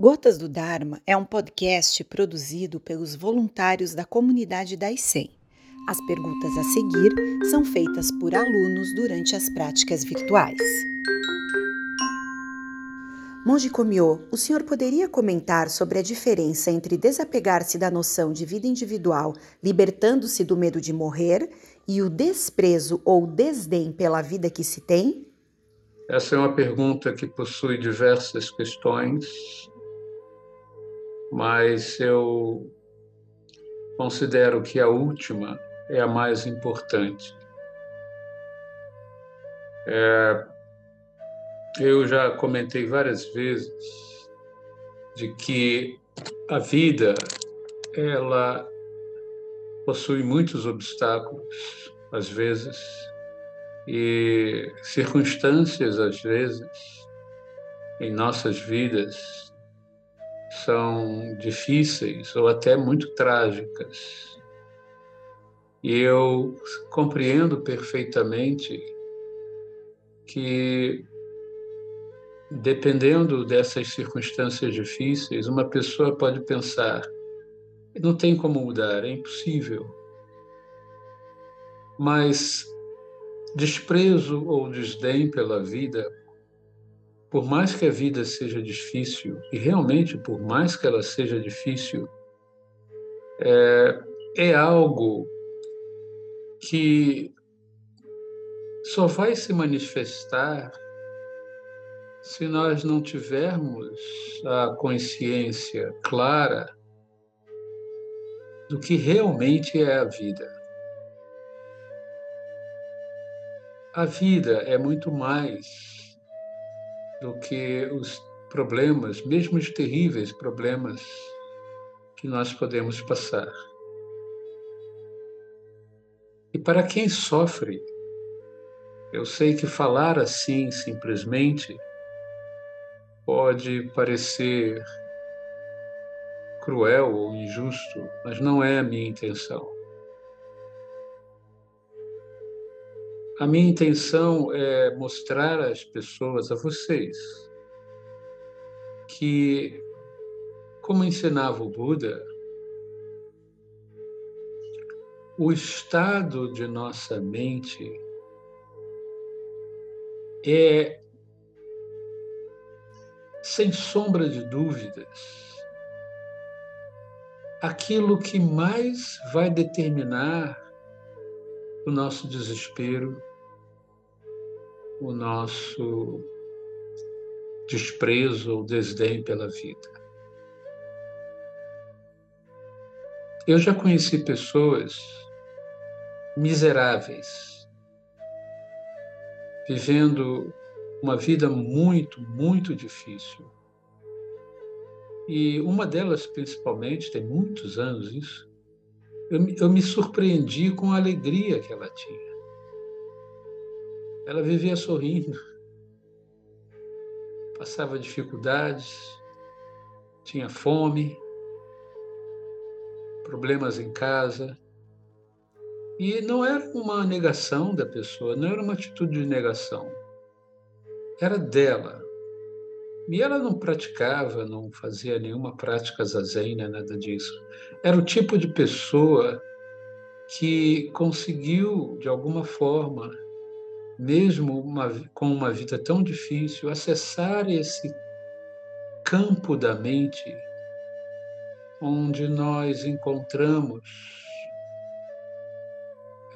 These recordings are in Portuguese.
Gotas do Dharma é um podcast produzido pelos voluntários da comunidade da ICEM. As perguntas a seguir são feitas por alunos durante as práticas virtuais. Monge Komyo, o senhor poderia comentar sobre a diferença entre desapegar-se da noção de vida individual, libertando-se do medo de morrer, e o desprezo ou desdém pela vida que se tem? Essa é uma pergunta que possui diversas questões mas eu considero que a última é a mais importante. É, eu já comentei várias vezes de que a vida ela possui muitos obstáculos às vezes e circunstâncias às vezes em nossas vidas são difíceis ou até muito trágicas. E eu compreendo perfeitamente que, dependendo dessas circunstâncias difíceis, uma pessoa pode pensar: não tem como mudar, é impossível. Mas desprezo ou desdém pela vida por mais que a vida seja difícil, e realmente por mais que ela seja difícil, é, é algo que só vai se manifestar se nós não tivermos a consciência clara do que realmente é a vida. A vida é muito mais do que os problemas, mesmo os terríveis problemas que nós podemos passar. E para quem sofre, eu sei que falar assim simplesmente pode parecer cruel ou injusto, mas não é a minha intenção. A minha intenção é mostrar às pessoas, a vocês, que, como ensinava o Buda, o estado de nossa mente é, sem sombra de dúvidas, aquilo que mais vai determinar o nosso desespero, o nosso desprezo ou desdém pela vida. Eu já conheci pessoas miseráveis, vivendo uma vida muito, muito difícil. E uma delas, principalmente, tem muitos anos isso, eu, eu me surpreendi com a alegria que ela tinha. Ela vivia sorrindo, passava dificuldades, tinha fome, problemas em casa. E não era uma negação da pessoa, não era uma atitude de negação. Era dela. E ela não praticava, não fazia nenhuma prática zazen, né, nada disso. Era o tipo de pessoa que conseguiu, de alguma forma, mesmo uma, com uma vida tão difícil, acessar esse campo da mente onde nós encontramos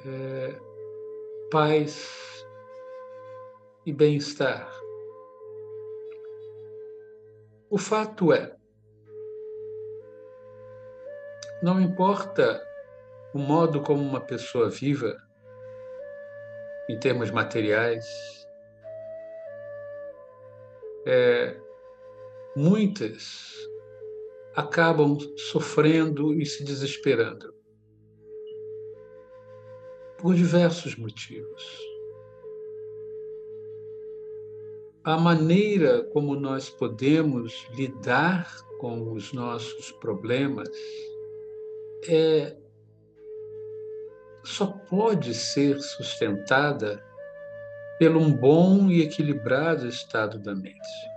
é, paz e bem-estar. O fato é, não importa o modo como uma pessoa viva, em termos materiais. É, muitas acabam sofrendo e se desesperando por diversos motivos. A maneira como nós podemos lidar com os nossos problemas é só pode ser sustentada pelo um bom e equilibrado estado da mente.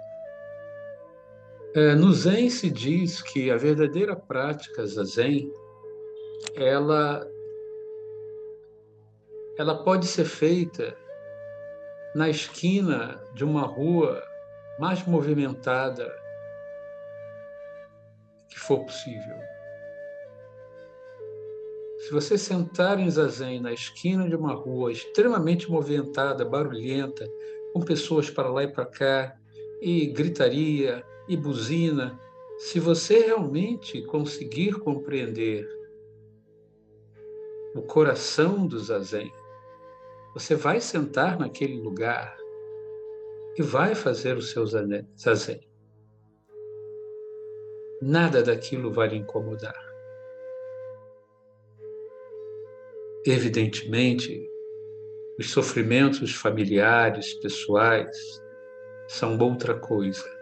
É, no Zen se diz que a verdadeira prática zazen, ela, ela pode ser feita na esquina de uma rua mais movimentada que for possível. Se você sentar em zazen na esquina de uma rua extremamente movimentada, barulhenta, com pessoas para lá e para cá, e gritaria, e buzina, se você realmente conseguir compreender o coração do zazen, você vai sentar naquele lugar e vai fazer o seu zazen. Nada daquilo vai lhe incomodar. Evidentemente, os sofrimentos familiares, pessoais, são outra coisa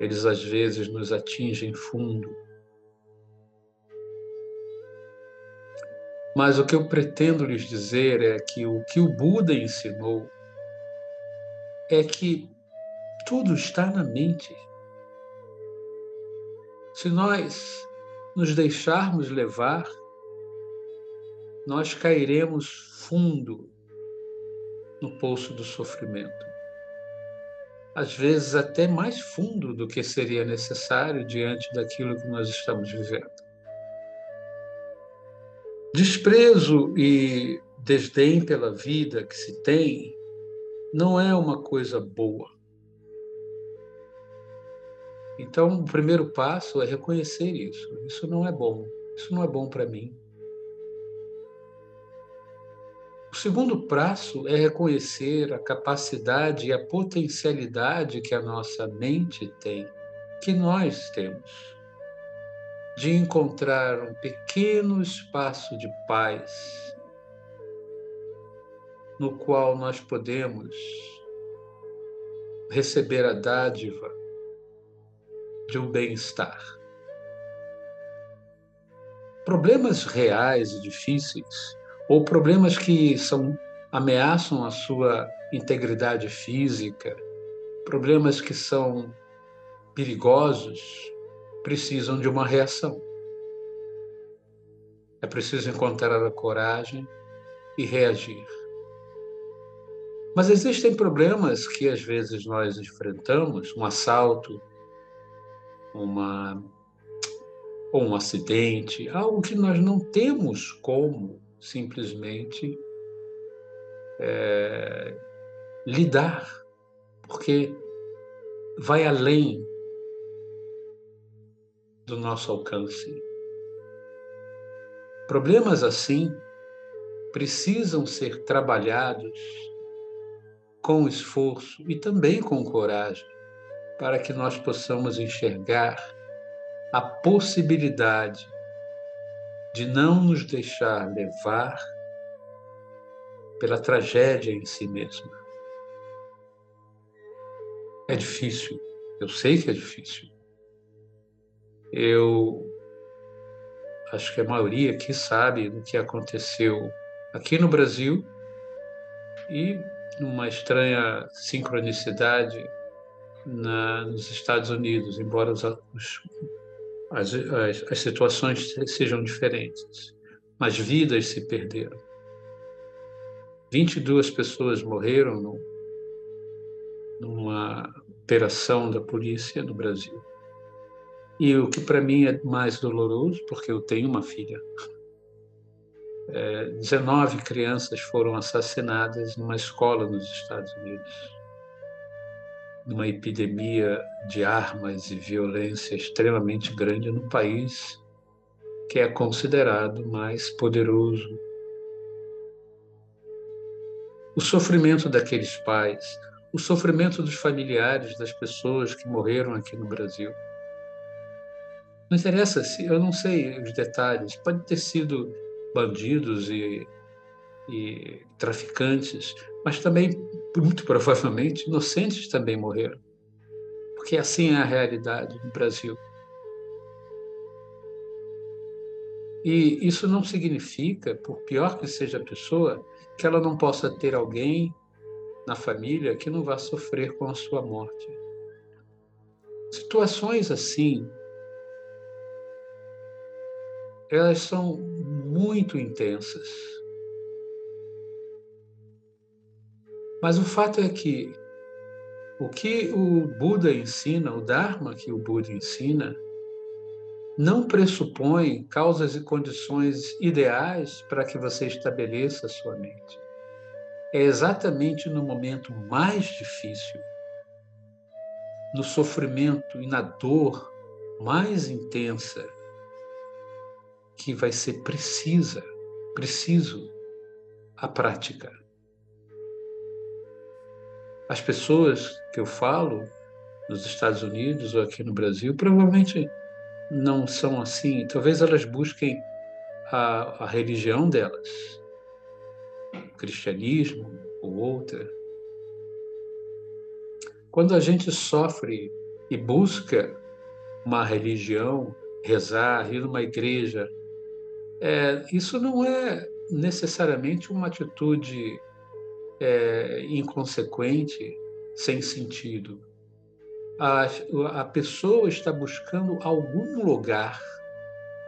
eles às vezes nos atingem fundo. Mas o que eu pretendo lhes dizer é que o que o Buda ensinou é que tudo está na mente. Se nós nos deixarmos levar, nós cairemos fundo no poço do sofrimento às vezes até mais fundo do que seria necessário diante daquilo que nós estamos vivendo. Desprezo e desdém pela vida que se tem não é uma coisa boa. Então, o primeiro passo é reconhecer isso. Isso não é bom. Isso não é bom para mim. O segundo passo é reconhecer a capacidade e a potencialidade que a nossa mente tem, que nós temos, de encontrar um pequeno espaço de paz no qual nós podemos receber a dádiva de um bem-estar. Problemas reais e difíceis ou problemas que são ameaçam a sua integridade física, problemas que são perigosos, precisam de uma reação. É preciso encontrar a coragem e reagir. Mas existem problemas que às vezes nós enfrentamos, um assalto, uma ou um acidente, algo que nós não temos como simplesmente é, lidar, porque vai além do nosso alcance. Problemas assim precisam ser trabalhados com esforço e também com coragem, para que nós possamos enxergar a possibilidade de não nos deixar levar pela tragédia em si mesma. É difícil, eu sei que é difícil. Eu acho que a maioria aqui sabe do que aconteceu aqui no Brasil e numa estranha sincronicidade na, nos Estados Unidos, embora os, os as, as, as situações sejam diferentes, mas vidas se perderam. 22 pessoas morreram no, numa operação da polícia no Brasil. E o que para mim é mais doloroso, porque eu tenho uma filha, é, 19 crianças foram assassinadas numa escola nos Estados Unidos numa epidemia de armas e violência extremamente grande no país que é considerado mais poderoso. O sofrimento daqueles pais, o sofrimento dos familiares das pessoas que morreram aqui no Brasil. Não interessa se eu não sei os detalhes, pode ter sido bandidos e, e traficantes, mas também, muito provavelmente, inocentes também morreram. Porque assim é a realidade no Brasil. E isso não significa, por pior que seja a pessoa, que ela não possa ter alguém na família que não vá sofrer com a sua morte. Situações assim, elas são muito intensas. Mas o fato é que o que o Buda ensina, o Dharma que o Buda ensina, não pressupõe causas e condições ideais para que você estabeleça a sua mente. É exatamente no momento mais difícil, no sofrimento e na dor mais intensa, que vai ser precisa, preciso a prática. As pessoas que eu falo nos Estados Unidos ou aqui no Brasil provavelmente não são assim. Talvez elas busquem a, a religião delas, cristianismo ou outra. Quando a gente sofre e busca uma religião, rezar, ir numa igreja, é, isso não é necessariamente uma atitude é, inconsequente, sem sentido. A, a pessoa está buscando algum lugar,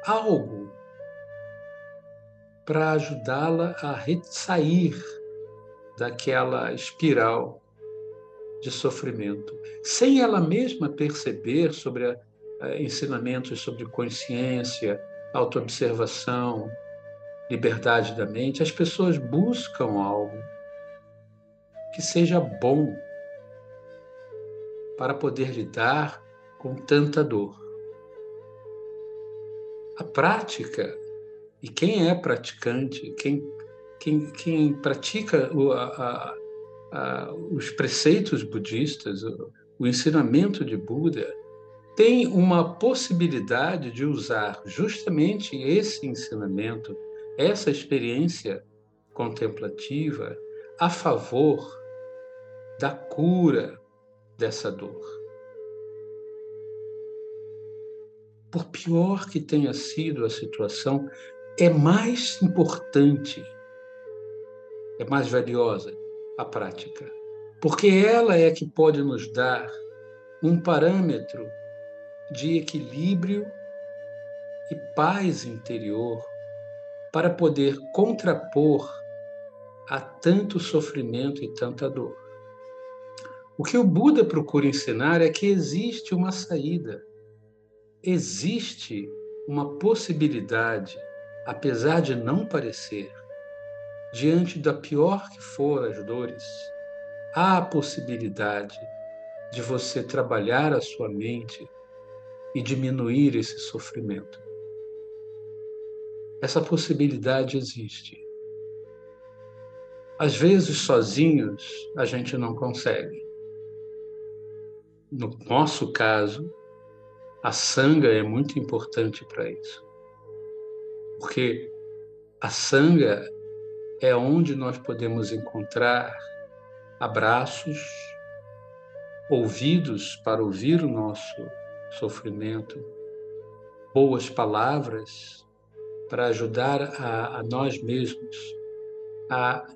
algo, para ajudá-la a sair daquela espiral de sofrimento, sem ela mesma perceber sobre a, a, ensinamentos sobre consciência, autoobservação, liberdade da mente, as pessoas buscam algo que seja bom para poder lidar com tanta dor. A prática, e quem é praticante, quem, quem, quem pratica o, a, a, os preceitos budistas, o, o ensinamento de Buda, tem uma possibilidade de usar justamente esse ensinamento, essa experiência contemplativa, a favor da cura dessa dor. Por pior que tenha sido a situação, é mais importante, é mais valiosa a prática, porque ela é que pode nos dar um parâmetro de equilíbrio e paz interior para poder contrapor a tanto sofrimento e tanta dor. O que o Buda procura ensinar é que existe uma saída, existe uma possibilidade, apesar de não parecer, diante da pior que for as dores, há a possibilidade de você trabalhar a sua mente e diminuir esse sofrimento. Essa possibilidade existe. Às vezes, sozinhos, a gente não consegue no nosso caso, a sanga é muito importante para isso. Porque a sanga é onde nós podemos encontrar abraços, ouvidos para ouvir o nosso sofrimento, boas palavras para ajudar a, a nós mesmos a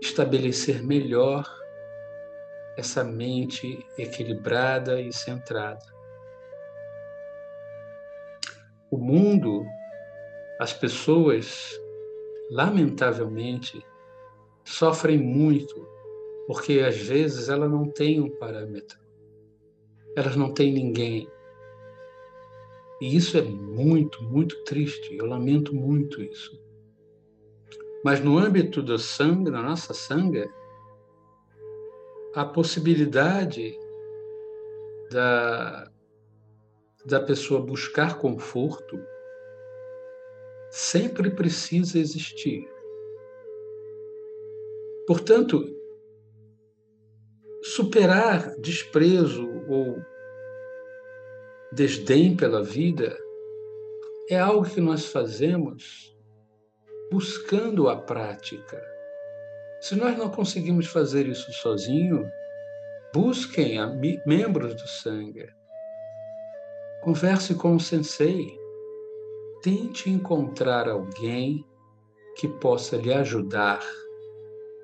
estabelecer melhor essa mente equilibrada e centrada. O mundo, as pessoas, lamentavelmente, sofrem muito porque às vezes ela não tem um parâmetro, elas não têm ninguém. E isso é muito, muito triste, eu lamento muito isso. Mas no âmbito do sangue, da nossa sangue, a possibilidade da, da pessoa buscar conforto sempre precisa existir. Portanto, superar desprezo ou desdém pela vida é algo que nós fazemos buscando a prática se nós não conseguimos fazer isso sozinho, busquem membros do sangue. Converse com o sensei. Tente encontrar alguém que possa lhe ajudar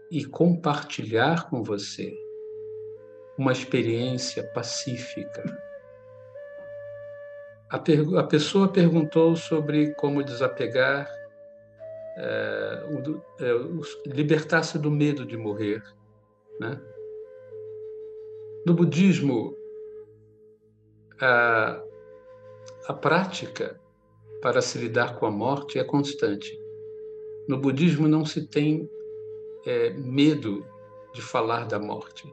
e compartilhar com você uma experiência pacífica, a, a pessoa perguntou sobre como desapegar, é, é, libertar-se do medo de morrer. Né? No budismo, a, a prática para se lidar com a morte é constante. No budismo não se tem é, medo de falar da morte.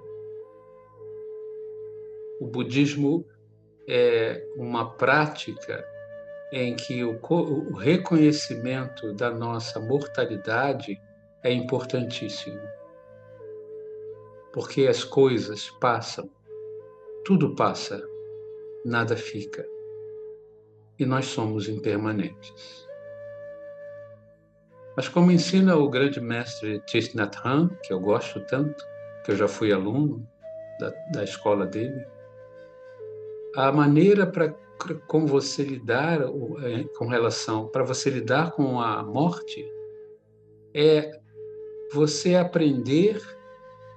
O budismo é uma prática em que o, o reconhecimento da nossa mortalidade é importantíssimo. Porque as coisas passam, tudo passa, nada fica. E nós somos impermanentes. Mas como ensina o grande mestre Thich Nhat Hanh, que eu gosto tanto, que eu já fui aluno da, da escola dele, a maneira para com você lidar é, com relação para você lidar com a morte é você aprender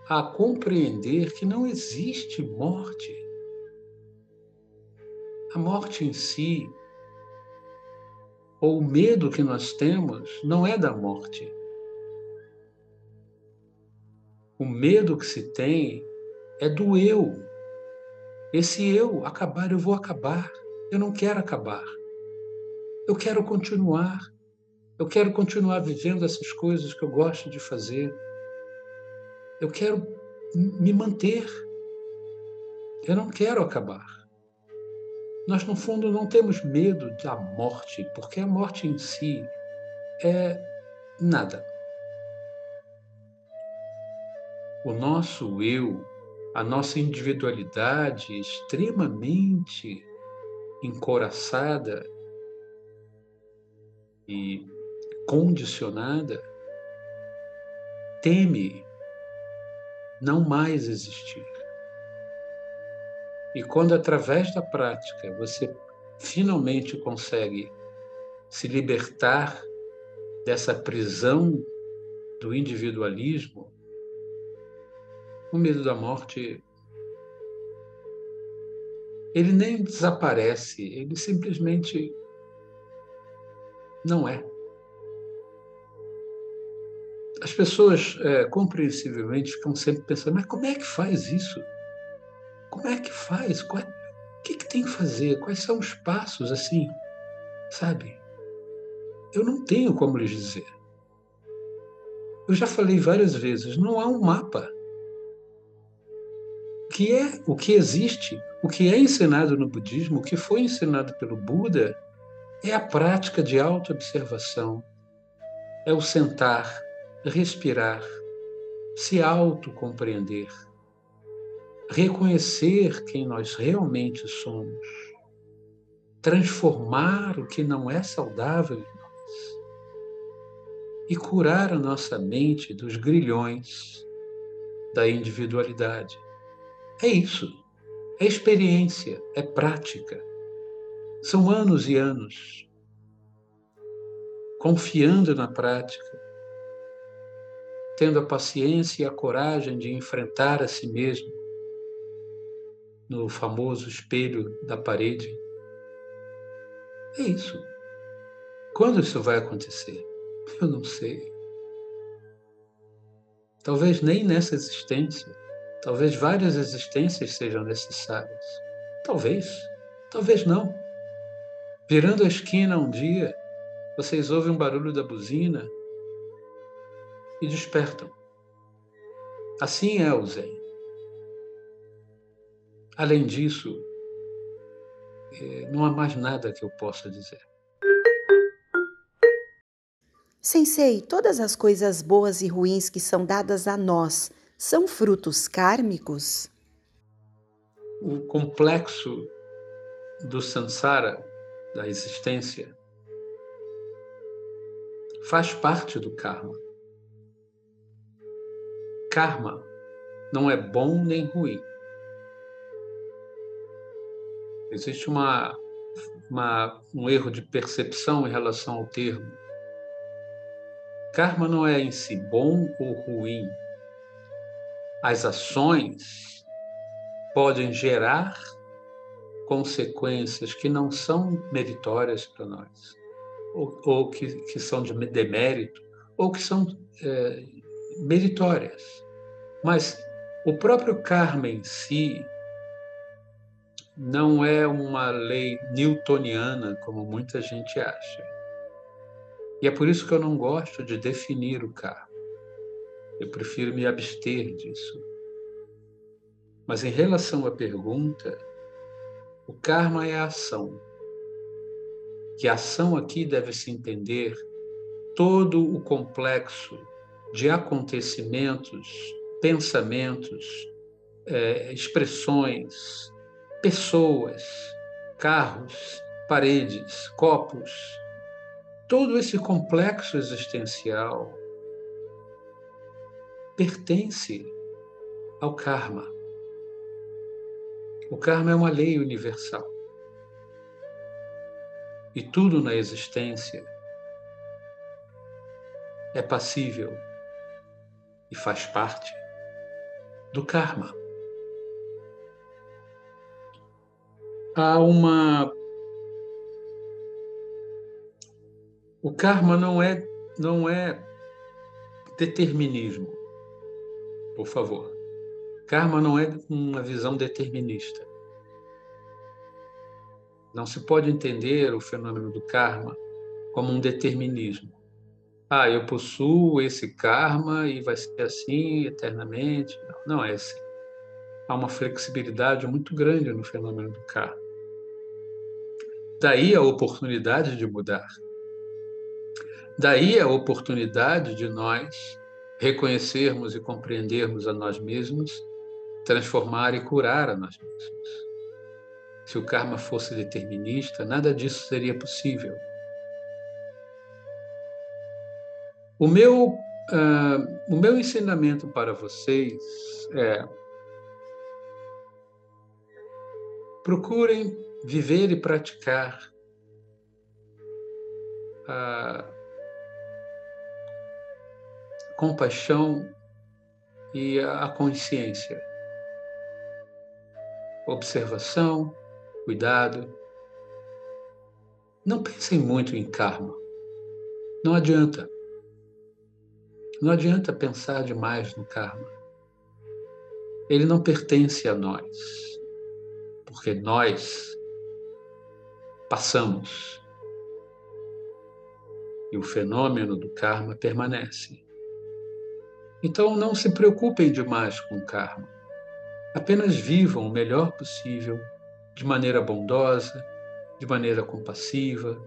a compreender que não existe morte. A morte em si, ou o medo que nós temos, não é da morte. O medo que se tem é do eu, esse eu acabar, eu vou acabar. Eu não quero acabar. Eu quero continuar. Eu quero continuar vivendo essas coisas que eu gosto de fazer. Eu quero me manter. Eu não quero acabar. Nós, no fundo, não temos medo da morte, porque a morte em si é nada. O nosso eu a nossa individualidade extremamente encoraçada e condicionada teme não mais existir. E quando através da prática você finalmente consegue se libertar dessa prisão do individualismo, o medo da morte ele nem desaparece, ele simplesmente não é. As pessoas, é, compreensivelmente, ficam sempre pensando: mas como é que faz isso? Como é que faz? O que, que tem que fazer? Quais são os passos assim? Sabe? Eu não tenho como lhes dizer. Eu já falei várias vezes: não há um mapa que é o que existe, o que é ensinado no budismo, o que foi ensinado pelo Buda, é a prática de autoobservação, é o sentar, respirar, se autocompreender, reconhecer quem nós realmente somos, transformar o que não é saudável em nós e curar a nossa mente dos grilhões da individualidade. É isso. É experiência, é prática. São anos e anos confiando na prática, tendo a paciência e a coragem de enfrentar a si mesmo no famoso espelho da parede. É isso. Quando isso vai acontecer? Eu não sei. Talvez nem nessa existência. Talvez várias existências sejam necessárias. Talvez, talvez não. Virando a esquina um dia, vocês ouvem um barulho da buzina e despertam. Assim é o Zen. Além disso, eh, não há mais nada que eu possa dizer. Sensei, todas as coisas boas e ruins que são dadas a nós são frutos kármicos? O complexo do samsara, da existência, faz parte do karma. Karma não é bom nem ruim. Existe uma, uma, um erro de percepção em relação ao termo. Karma não é em si bom ou ruim, as ações podem gerar consequências que não são meritórias para nós, ou, ou que, que, são de demérito, ou que são é, meritórias. Mas o próprio karma em si não é uma lei newtoniana, como muita gente acha. E é por isso que eu não gosto de definir o karma. Eu prefiro me abster disso. Mas em relação à pergunta, o karma é a ação. Que a ação aqui deve se entender todo o complexo de acontecimentos, pensamentos, é, expressões, pessoas, carros, paredes, copos, todo esse complexo existencial pertence ao karma. O karma é uma lei universal. E tudo na existência é passível e faz parte do karma. Há uma. O karma não é, não é determinismo, por favor. Karma não é uma visão determinista. Não se pode entender o fenômeno do karma como um determinismo. Ah, eu possuo esse karma e vai ser assim eternamente. Não, não é assim. Há uma flexibilidade muito grande no fenômeno do karma. Daí a oportunidade de mudar. Daí a oportunidade de nós reconhecermos e compreendermos a nós mesmos transformar e curar a nós mesmos. Se o karma fosse determinista, nada disso seria possível. O meu, uh, o meu ensinamento para vocês é: procurem viver e praticar a compaixão e a consciência observação, cuidado. Não pensem muito em karma. Não adianta. Não adianta pensar demais no karma. Ele não pertence a nós, porque nós passamos e o fenômeno do karma permanece. Então não se preocupem demais com o karma. Apenas vivam o melhor possível, de maneira bondosa, de maneira compassiva.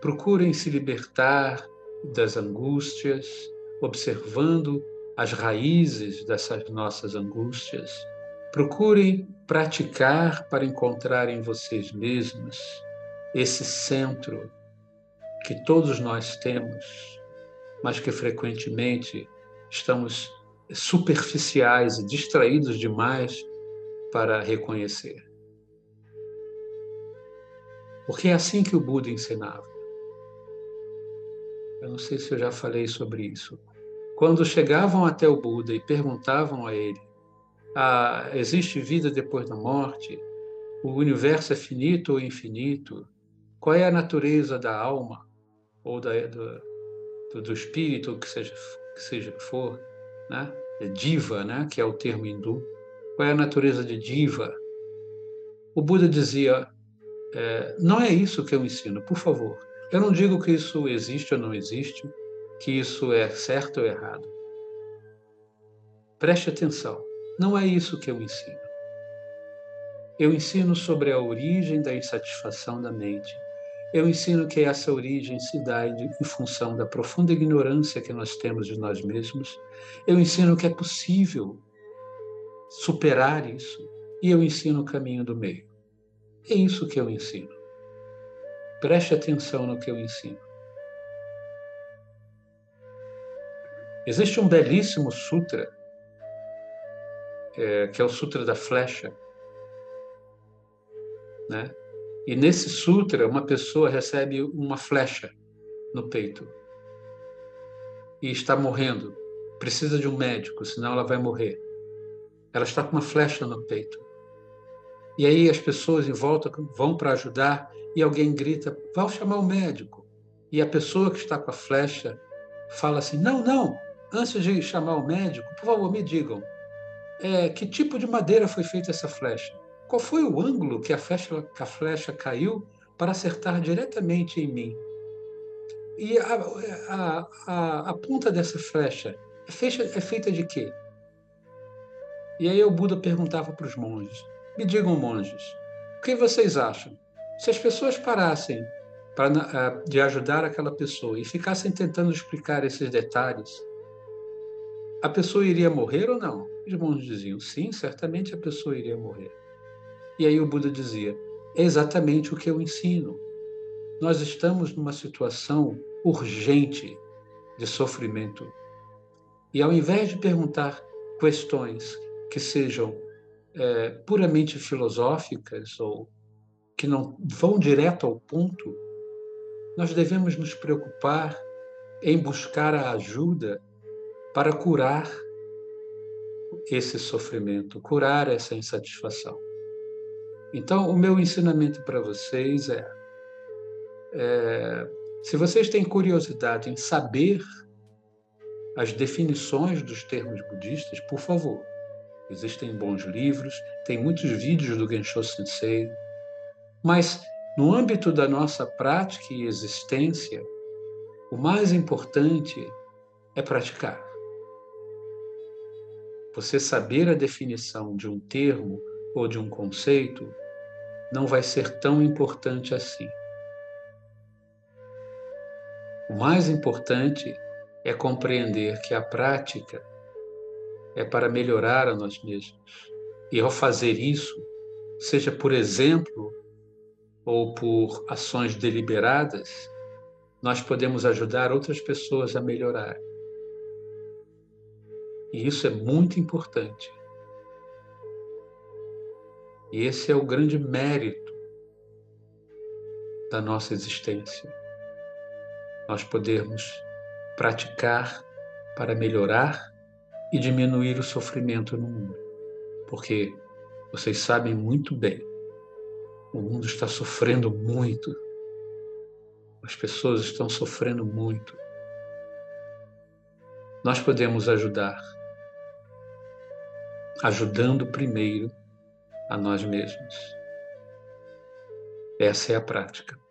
Procurem se libertar das angústias, observando as raízes dessas nossas angústias. Procurem praticar para encontrar em vocês mesmos esse centro que todos nós temos, mas que frequentemente estamos superficiais e distraídos demais para reconhecer. Porque é assim que o Buda ensinava. Eu não sei se eu já falei sobre isso. Quando chegavam até o Buda e perguntavam a ele: ah, existe vida depois da morte? O universo é finito ou infinito? Qual é a natureza da alma ou da, do, do, espírito, que seja que seja for? né? É diva, né? que é o termo hindu. Qual é a natureza de diva? O Buda dizia: é, não é isso que eu ensino, por favor. Eu não digo que isso existe ou não existe, que isso é certo ou errado. Preste atenção, não é isso que eu ensino. Eu ensino sobre a origem da insatisfação da mente eu ensino que essa origem se dá em função da profunda ignorância que nós temos de nós mesmos. Eu ensino que é possível superar isso. E eu ensino o caminho do meio. É isso que eu ensino. Preste atenção no que eu ensino. Existe um belíssimo sutra, é, que é o Sutra da Flecha, né? E nesse sutra, uma pessoa recebe uma flecha no peito e está morrendo. Precisa de um médico, senão ela vai morrer. Ela está com uma flecha no peito. E aí as pessoas em volta vão para ajudar e alguém grita: vão chamar o médico. E a pessoa que está com a flecha fala assim: não, não, antes de chamar o médico, por favor, me digam, é, que tipo de madeira foi feita essa flecha? Qual foi o ângulo que a flecha, que a flecha caiu para acertar diretamente em mim? E a, a, a, a ponta dessa flecha é é feita de quê? E aí o Buda perguntava para os monges: Me digam, monges, o que vocês acham? Se as pessoas parassem para, de ajudar aquela pessoa e ficassem tentando explicar esses detalhes, a pessoa iria morrer ou não? Os monges diziam: Sim, certamente a pessoa iria morrer. E aí o Buda dizia: É exatamente o que eu ensino. Nós estamos numa situação urgente de sofrimento. E ao invés de perguntar questões que sejam é, puramente filosóficas ou que não vão direto ao ponto, nós devemos nos preocupar em buscar a ajuda para curar esse sofrimento, curar essa insatisfação. Então, o meu ensinamento para vocês é, é: se vocês têm curiosidade em saber as definições dos termos budistas, por favor, existem bons livros, tem muitos vídeos do Gensho Sensei, mas no âmbito da nossa prática e existência, o mais importante é praticar. Você saber a definição de um termo ou de um conceito não vai ser tão importante assim. O mais importante é compreender que a prática é para melhorar a nós mesmos. E ao fazer isso, seja por exemplo ou por ações deliberadas, nós podemos ajudar outras pessoas a melhorar. E isso é muito importante. E esse é o grande mérito da nossa existência. Nós podermos praticar para melhorar e diminuir o sofrimento no mundo. Porque vocês sabem muito bem, o mundo está sofrendo muito. As pessoas estão sofrendo muito. Nós podemos ajudar, ajudando primeiro a nós mesmos. Essa é a prática.